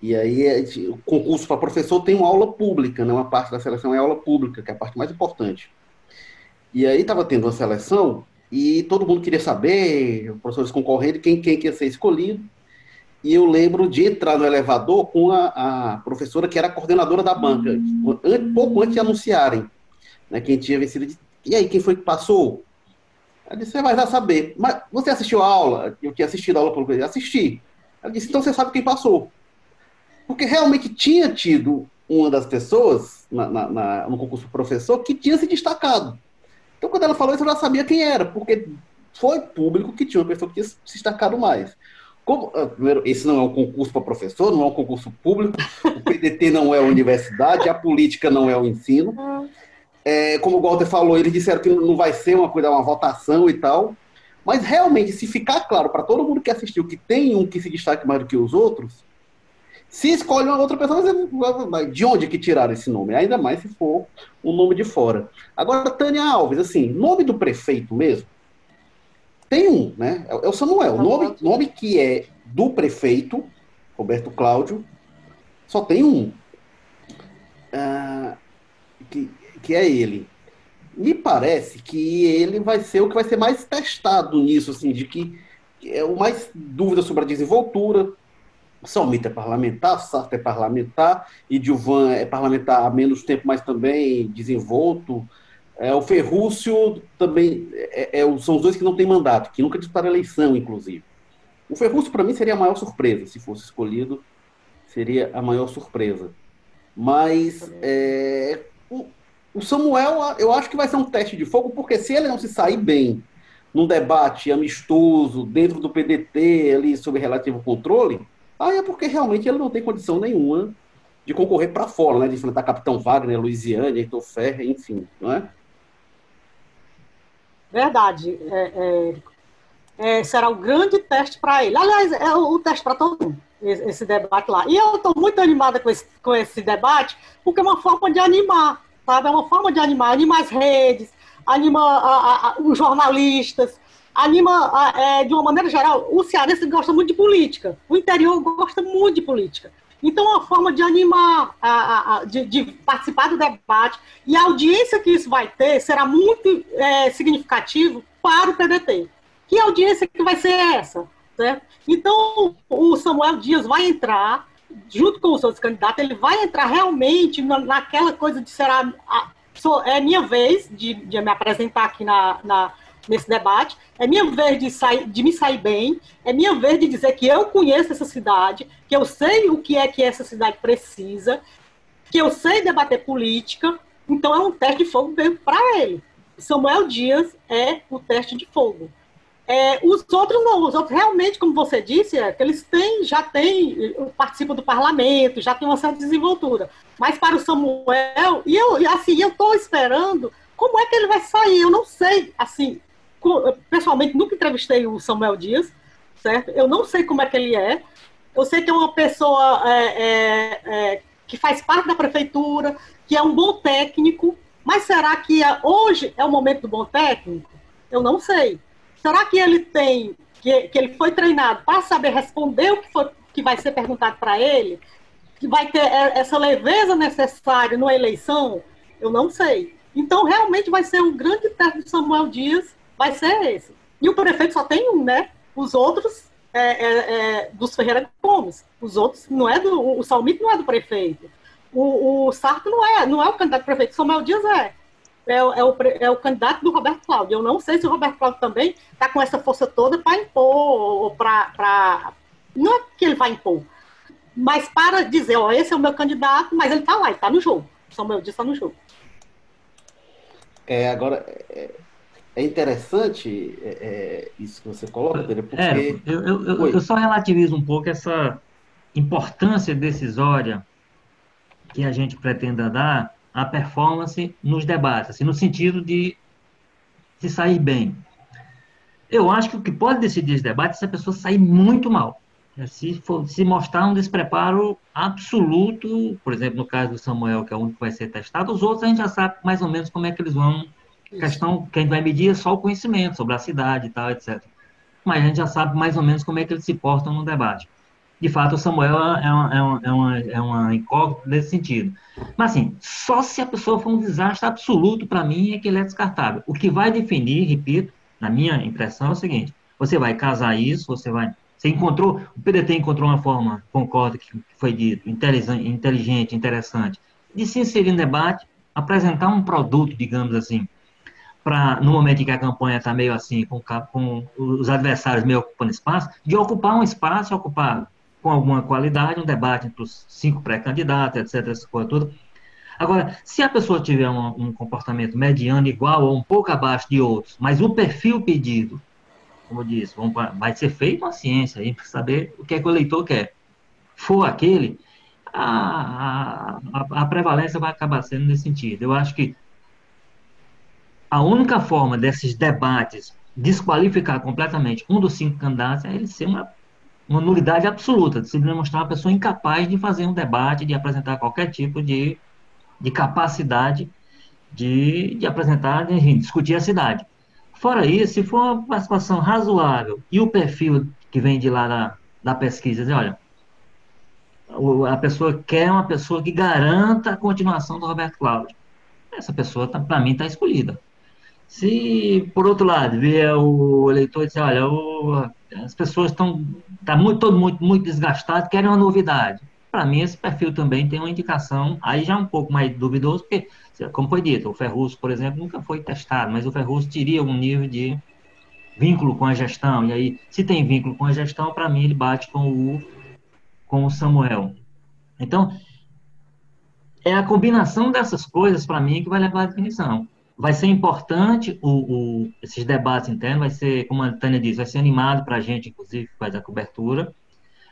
E aí, é o concurso para professor tem uma aula pública, né? Uma parte da seleção é aula pública, que é a parte mais importante. E aí estava tendo uma seleção e todo mundo queria saber, professores concorrendo, quem, quem ia ser escolhido. e eu lembro de entrar no elevador com a, a professora que era coordenadora da banca, pouco antes de anunciarem né, quem tinha vencido. E aí, quem foi que passou? Ela disse, você vai já saber. Mas você assistiu a aula? Eu tinha assistido a aula pelo Assisti. Ela disse, então você sabe quem passou. Porque realmente tinha tido uma das pessoas na, na, na, no concurso professor que tinha se destacado. Então, quando ela falou isso, eu já sabia quem era, porque foi público que tinha uma pessoa que tinha se destacado mais. Como, ah, primeiro, esse não é um concurso para professor, não é um concurso público, o PDT não é a universidade, a política não é o ensino. É, como o Walter falou, eles disseram que não vai ser uma coisa, uma votação e tal. Mas realmente, se ficar claro para todo mundo que assistiu que tem um que se destaque mais do que os outros, se escolhe uma outra pessoa, de onde que tiraram esse nome? Ainda mais se for um nome de fora. Agora, Tânia Alves, assim, nome do prefeito mesmo, tem um, né? É, é o Samuel. O nome, nome que é do prefeito, Roberto Cláudio, só tem um. Uh, que, que é ele. Me parece que ele vai ser o que vai ser mais testado nisso, assim, de que é o mais dúvida sobre a desenvoltura. Salmita é parlamentar, Sartre é parlamentar, e Dilvan é parlamentar há menos tempo, mas também desenvolto. É, o Ferrúcio também é, é, são os dois que não têm mandato, que nunca disputaram eleição, inclusive. O Ferrúcio, para mim, seria a maior surpresa, se fosse escolhido, seria a maior surpresa. Mas é, o, o, Samuel, eu acho que vai ser um teste de fogo, porque se ele não se sair bem num debate amistoso dentro do PDT, ali sob relativo controle, aí é porque realmente ele não tem condição nenhuma de concorrer para fora, né? De enfrentar Capitão Wagner, Luiziane, Heitor Ferrer, enfim, não é? Verdade, é, é, é, será o grande teste para ele. Aliás, é o, o teste para todo mundo, esse, esse, debate lá. E eu estou muito animada com esse, com esse debate, porque é uma forma de animar, sabe? É uma forma de animar, anima as redes, anima a, a, os jornalistas, anima a, é, de uma maneira geral. O cearense gosta muito de política, o interior gosta muito de política. Então, é uma forma de animar, a, a, de, de, participar do debate, e a audiência que isso vai ter será muito é, significativo para o PDT. Que audiência que vai ser essa? Certo? Então, o Samuel Dias vai entrar, junto com os outros candidatos, ele vai entrar realmente na, naquela coisa de será. A, é minha vez de, de me apresentar aqui na, na nesse debate. É minha vez de, sair, de me sair bem, é minha vez de dizer que eu conheço essa cidade, que eu sei o que é que essa cidade precisa, que eu sei debater política. Então é um teste de fogo mesmo para ele. Samuel Dias é o teste de fogo. É, os outros não, os outros realmente, como você disse, é, que eles têm, já têm, participam do parlamento, já têm uma certa desenvoltura. Mas para o Samuel, e eu, assim, eu estou esperando como é que ele vai sair. Eu não sei, assim, pessoalmente nunca entrevistei o Samuel Dias, certo? Eu não sei como é que ele é. Eu sei que é uma pessoa é, é, é, que faz parte da prefeitura, que é um bom técnico, mas será que é, hoje é o momento do bom técnico? Eu não sei. Será que ele tem, que, que ele foi treinado para saber responder o que, que vai ser perguntado para ele? Que vai ter é, essa leveza necessária numa eleição? Eu não sei. Então, realmente vai ser um grande teste do Samuel Dias vai ser esse. E o prefeito só tem um, né? Os outros é, é, é dos Ferreira Gomes. Os outros não é do. O Salmito não é do prefeito. O, o Sarto não é, não é o candidato prefeito. Samuel Dias é. É, é, o, é o candidato do Roberto Cláudio. Eu não sei se o Roberto Cláudio também está com essa força toda para impor, ou para. Não é que ele vai impor, mas para dizer, ó, esse é o meu candidato, mas ele está lá, ele está no jogo. Samuel Dias está no jogo. É, agora, é, é interessante é, é, isso que você coloca, Pedro, porque... É, eu, eu, eu, só relativizo um pouco essa importância decisória que a gente pretenda dar à performance nos debates, assim, no sentido de se sair bem. Eu acho que o que pode decidir esse debate é se a pessoa sair muito mal. É, se, for, se mostrar um despreparo absoluto, por exemplo, no caso do Samuel, que é o único que vai ser testado, os outros a gente já sabe mais ou menos como é que eles vão questão que a gente vai medir é só o conhecimento sobre a cidade e tal, etc. Mas a gente já sabe mais ou menos como é que eles se portam no debate. De fato, o Samuel é uma, é uma, é uma, é uma incógnita nesse sentido. Mas, assim, só se a pessoa for um desastre absoluto, para mim, é que ele é descartável. O que vai definir, repito, na minha impressão, é o seguinte: você vai casar isso, você vai Você encontrou, o PDT encontrou uma forma, concordo que foi dito, inteligente, interessante, de se inserir no debate, apresentar um produto, digamos assim, para no momento em que a campanha está meio assim, com, com, os adversários meio ocupando espaço, de ocupar um espaço, ocupar com alguma qualidade um debate entre os cinco pré-candidatos, etc., essa coisa toda. Agora, se a pessoa tiver um, um, comportamento mediano, igual ou um pouco abaixo de outros, mas o perfil pedido, como vamos, vai ser feita uma ciência aí para saber o que, é que o eleitor quer. For aquele, a, a, a prevalência vai acabar sendo nesse sentido. Eu acho que a única forma desses debates desqualificar completamente um dos cinco candidatos é ele ser uma, uma nulidade absoluta, de se demonstrar uma pessoa incapaz de fazer um debate, de apresentar qualquer tipo de, de capacidade de, de apresentar, de, de discutir a cidade. Fora isso, se for uma participação razoável e o perfil que vem de lá da, da pesquisa, dizer, olha, a pessoa quer uma pessoa que garanta a continuação do Roberto Cláudio. Essa pessoa, tá, para mim, está escolhida. Se, por outro lado, vier o eleitor e dizer, olha, o, as pessoas estão tá muito, todo muito, muito desgastado, querem uma novidade. Para mim, esse perfil também tem uma indicação, aí já um pouco mais duvidoso, porque, como foi dito, o Ferrugem, por exemplo, nunca foi testado, mas o Ferrugem teria um nível de vínculo com a gestão, e aí, se tem vínculo com a gestão, para mim, ele bate com o, com o Samuel. Então, é a combinação dessas coisas, para mim, que vai levar à definição vai ser importante o, o, esses debates internos, vai ser, como a Tânia disse, vai ser animado para a gente, inclusive, que faz a cobertura,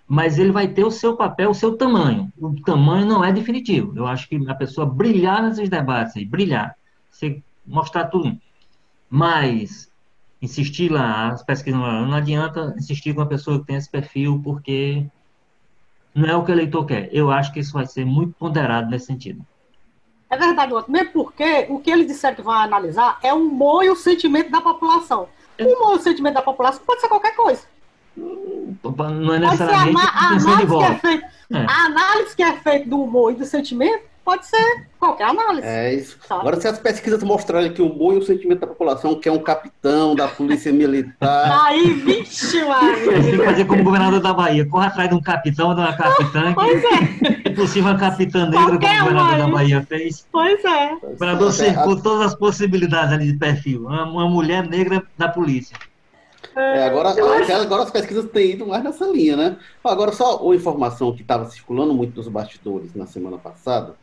mas ele vai ter o seu papel, o seu tamanho. O tamanho não é definitivo. Eu acho que a pessoa brilhar nesses debates aí, brilhar, você mostrar tudo, mas insistir lá, as pesquisas não, não adianta insistir com a pessoa que tem esse perfil, porque não é o que o eleitor quer. Eu acho que isso vai ser muito ponderado nesse sentido. É verdade, outro. Mesmo porque o que eles disseram que vão analisar é o humor e o sentimento da população. O humor e o sentimento da população pode ser qualquer coisa. Não é necessariamente a, a, análise que é feita, é. a análise que é feita do humor e do sentimento pode ser qualquer análise. É isso. Tá. Agora, se as pesquisas mostrarem que o bom e o sentimento da população quer um capitão da polícia militar. Aí, vixe, Mário. Tem que fazer como governador da Bahia. Corre atrás de um capitão, de uma capitã. Pois é. Impossível uma capitã negra, como o governador da Bahia fez. Pois é. O governador cercou todas as possibilidades ali de perfil. Uma, uma mulher negra da polícia. É, agora, agora as pesquisas têm ido mais nessa linha, né? Agora, só uma informação que estava circulando muito nos bastidores na semana passada,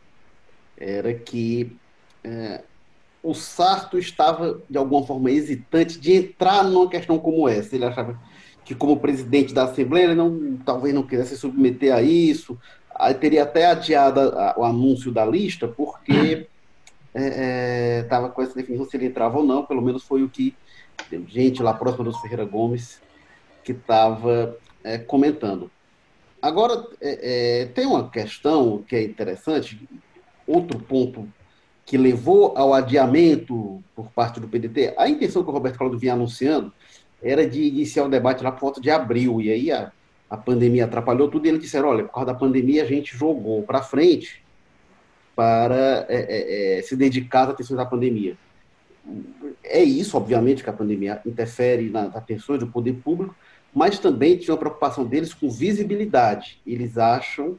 era que é, o Sarto estava, de alguma forma, hesitante de entrar numa questão como essa. Ele achava que, como presidente da Assembleia, ele não, talvez não quisesse se submeter a isso. Aí teria até adiado a, a, o anúncio da lista, porque estava é, é, com essa definição se ele entrava ou não. Pelo menos foi o que gente lá próxima dos Ferreira Gomes que estava é, comentando. Agora, é, é, tem uma questão que é interessante, outro ponto que levou ao adiamento por parte do PDT, a intenção que o Roberto Cláudio vinha anunciando era de iniciar o debate lá por volta de abril, e aí a, a pandemia atrapalhou tudo, e eles disseram, olha, por causa da pandemia a gente jogou para frente para é, é, é, se dedicar às atenções da pandemia. É isso, obviamente, que a pandemia interfere nas atenções do poder público, mas também tinha uma preocupação deles com visibilidade. Eles acham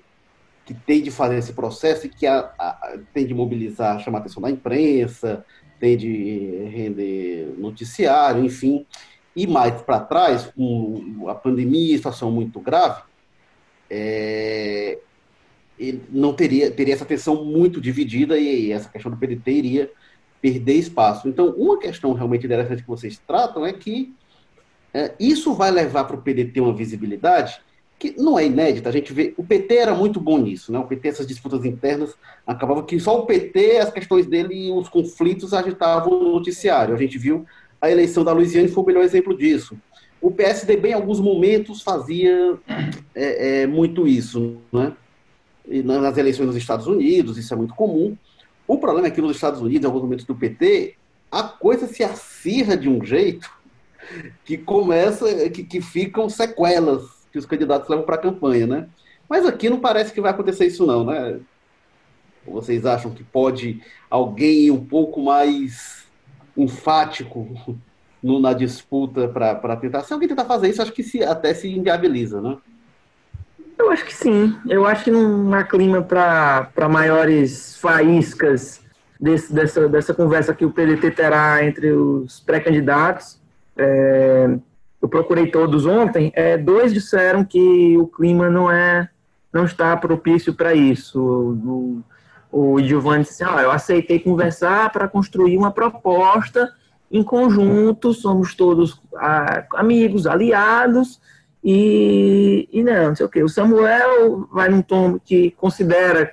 que tem de fazer esse processo e que a, a, tem de mobilizar, chamar a atenção da imprensa, tem de render noticiário, enfim. E mais para trás, com a pandemia, situação muito grave, é, ele não teria, teria essa atenção muito dividida e essa questão do PDT iria perder espaço. Então, uma questão realmente interessante que vocês tratam é que é, isso vai levar para o PDT uma visibilidade que não é inédita, a gente vê, o PT era muito bom nisso, né? O PT, essas disputas internas, acabava que só o PT, as questões dele e os conflitos agitavam o noticiário. A gente viu a eleição da Luiziane foi o melhor exemplo disso. O PSDB, em alguns momentos, fazia é, é, muito isso, né? E nas eleições nos Estados Unidos, isso é muito comum. O problema é que nos Estados Unidos, em alguns momentos do PT, a coisa se acirra de um jeito que começa, que, que ficam sequelas que os candidatos levam para a campanha, né? Mas aqui não parece que vai acontecer isso não, né? Vocês acham que pode alguém um pouco mais enfático no, na disputa para tentar. Se alguém tentar fazer isso, acho que se, até se inviabiliza, né? Eu acho que sim. Eu acho que não há clima para maiores faíscas desse, dessa, dessa conversa que o PDT terá entre os pré-candidatos. É, eu procurei todos ontem. É, dois disseram que o clima não é não está propício para isso. O, o Giovanni disse ah, eu aceitei conversar para construir uma proposta em conjunto, somos todos ah, amigos, aliados, e, e não, não sei o que. O Samuel vai num tom que considera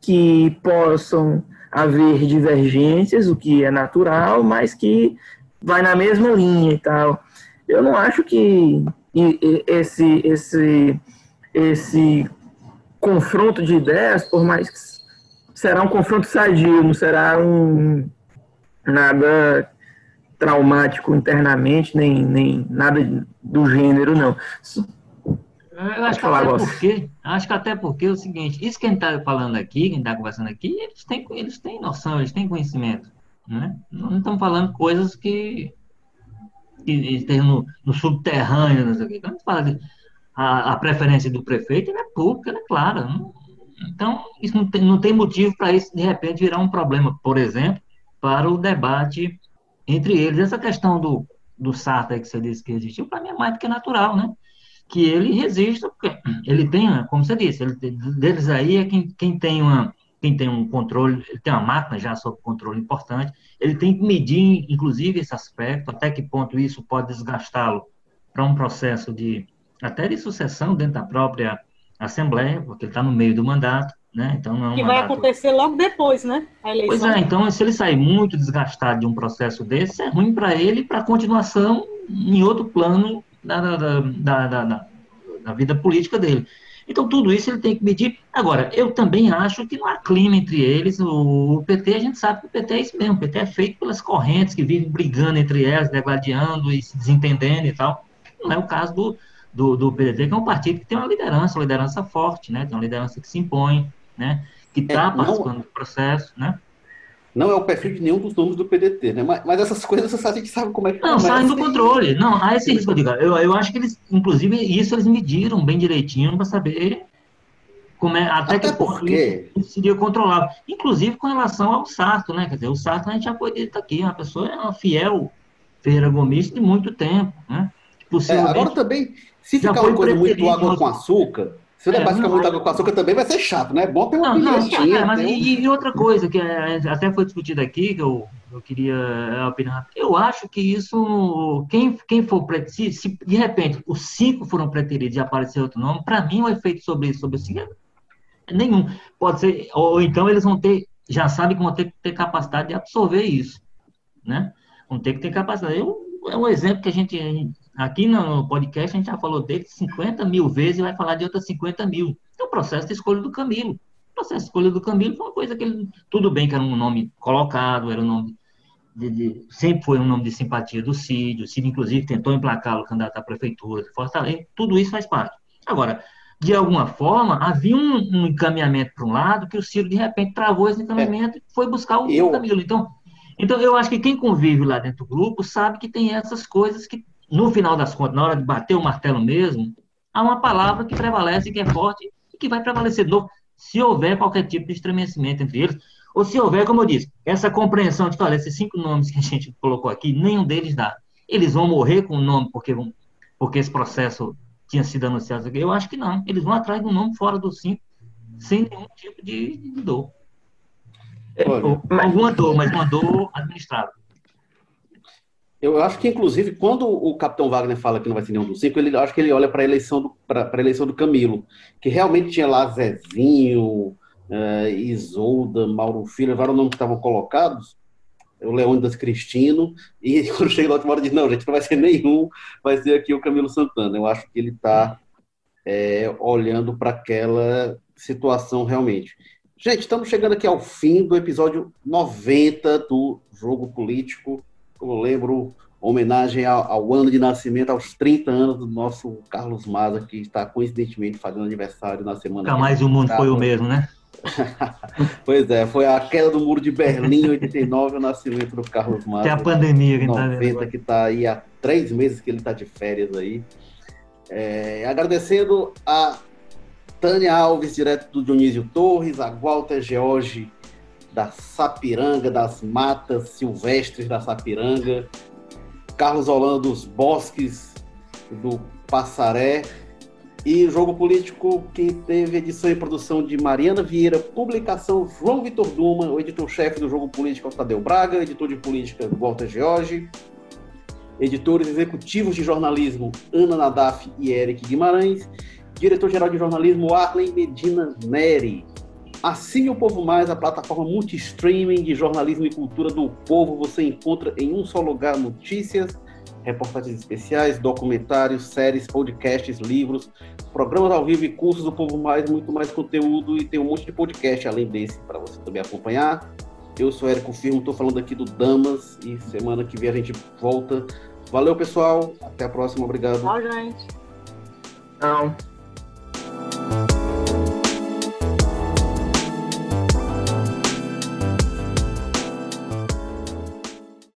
que possam haver divergências, o que é natural, mas que vai na mesma linha e tal. Eu não acho que esse, esse, esse confronto de ideias, por mais que será um confronto sadio, não será um nada traumático internamente, nem, nem nada do gênero, não. Eu acho que, até porque, acho que até porque é o seguinte, isso que a gente está falando aqui, quem está conversando aqui, eles têm, eles têm noção, eles têm conhecimento. Né? Não estamos falando coisas que, que estão no, no subterrâneo, não sei o quê. Quando a fala a, a preferência do prefeito, é pública, é clara. Não, então, isso não tem, não tem motivo para isso, de repente, virar um problema, por exemplo, para o debate entre eles. Essa questão do, do Sartre que você disse que existiu, para mim é mais do que natural, né? Que ele resista, porque ele tem, como você disse, ele, deles aí é quem, quem tem uma quem tem um controle, ele tem uma máquina já sob controle importante, ele tem que medir, inclusive, esse aspecto, até que ponto isso pode desgastá-lo para um processo de, até de sucessão dentro da própria Assembleia, porque ele está no meio do mandato, né? Então não é um que vai acontecer logo depois, né? Pois é, então se ele sair muito desgastado de um processo desse, é ruim para ele para a continuação em outro plano da, da, da, da, da vida política dele. Então, tudo isso ele tem que medir. Agora, eu também acho que não há clima entre eles. O, PT, a gente sabe que o PT é isso mesmo. O PT é feito pelas correntes que vivem brigando entre elas, degladiando e se desentendendo e tal. Não é o caso do, do, do PDT, que é um partido que tem uma liderança, uma liderança forte, né? Tem uma liderança que se impõe, né? Que está é, participando do processo, né? Não é o perfil de nenhum dos nomes do PDT, né? Mas, mas essas coisas a gente sabe como é que Não, saem do controle. Não, há esse risco, eu digo. Eu, eu acho que eles, inclusive, isso eles mediram bem direitinho para saber como é, até, até que porque... isso seria controlável. Inclusive com relação ao Sarto, né? Quer dizer, o Sarto a gente já foi dito aqui, uma pessoa é uma fiel Ferreira Gomes de muito tempo, né? É, agora também, se ficar uma coisa muito água com açúcar, se o é, debate ficar muito água com açúcar também vai ser chato, né? É bom ter uma não, não, é, mas e, e, outra coisa que é, até foi discutida aqui, que eu, eu queria opinar, eu acho que isso, quem, quem for, se, se de repente os cinco foram preteridos e aparecer outro nome, para mim o efeito sobre, sobre o cinco é nenhum. Pode ser, ou então eles vão ter, já sabem que vão ter que ter capacidade de absorver isso, né? Vão ter que ter capacidade. Eu, é um exemplo que a gente, Aqui no podcast a gente já falou dele 50 mil vezes e vai falar de outras 50 mil. É o processo de escolha do Camilo. O processo de escolha do Camilo foi uma coisa que ele. Tudo bem que era um nome colocado, era um nome. De, de, sempre foi um nome de simpatia do Cid. O Cid, inclusive, tentou emplacá-lo candidato à prefeitura de Fortaleza. Tudo isso faz parte. Agora, de alguma forma, havia um, um encaminhamento para um lado que o Ciro, de repente, travou esse encaminhamento é. e foi buscar o eu... Camilo. Então, então, eu acho que quem convive lá dentro do grupo sabe que tem essas coisas que no final das contas, na hora de bater o martelo mesmo, há uma palavra que prevalece, que é forte e que vai prevalecer de novo, se houver qualquer tipo de estremecimento entre eles, ou se houver, como eu disse, essa compreensão de que, olha, esses cinco nomes que a gente colocou aqui, nenhum deles dá. Eles vão morrer com o nome porque, vão, porque esse processo tinha sido anunciado aqui? Eu acho que não. Eles vão atrás de um nome fora dos cinco, sem nenhum tipo de, de dor. Olha, Alguma dor, mas uma dor administrada. Eu acho que, inclusive, quando o Capitão Wagner fala que não vai ser nenhum dos cinco, ele acho que ele olha para a eleição do eleição do Camilo, que realmente tinha lá Zezinho, uh, Isolda, Mauro Filho, vários nomes que estavam colocados, o Leônidas Cristino, e quando chega lá, última hora diz, não, gente, não vai ser nenhum, vai ser aqui o Camilo Santana. Eu acho que ele está é, olhando para aquela situação realmente. Gente, estamos chegando aqui ao fim do episódio 90 do Jogo Político eu lembro, homenagem ao, ao, ano de nascimento, aos 30 anos do nosso Carlos Maza, que está coincidentemente fazendo aniversário na semana. Nunca mais o mundo foi o mesmo, né? pois é, foi a queda do muro de Berlim em 89 o nascimento do Carlos Matos. Que é a pandemia que 90, tá que está aí há três meses que ele está de férias aí. É, agradecendo a Tânia Alves, direto do Dionísio Torres, a Walter George da Sapiranga, das matas silvestres da Sapiranga, Carlos Holanda dos bosques do Passaré, e Jogo Político, que teve edição e produção de Mariana Vieira, publicação João Vitor Duma, o editor-chefe do Jogo Político, Tadeu Braga, editor de política Walter George, editores executivos de jornalismo Ana Nadaf e Eric Guimarães, diretor-geral de jornalismo Arlen Medina Neri. Assine o Povo Mais, a plataforma multi-streaming de jornalismo e cultura do povo. Você encontra em um só lugar notícias, reportagens especiais, documentários, séries, podcasts, livros, programas ao vivo e cursos do Povo Mais, muito mais conteúdo e tem um monte de podcast além desse para você também acompanhar. Eu sou Érico Firmo, estou falando aqui do Damas e semana que vem a gente volta. Valeu, pessoal. Até a próxima. Obrigado. Tchau, gente. Tchau.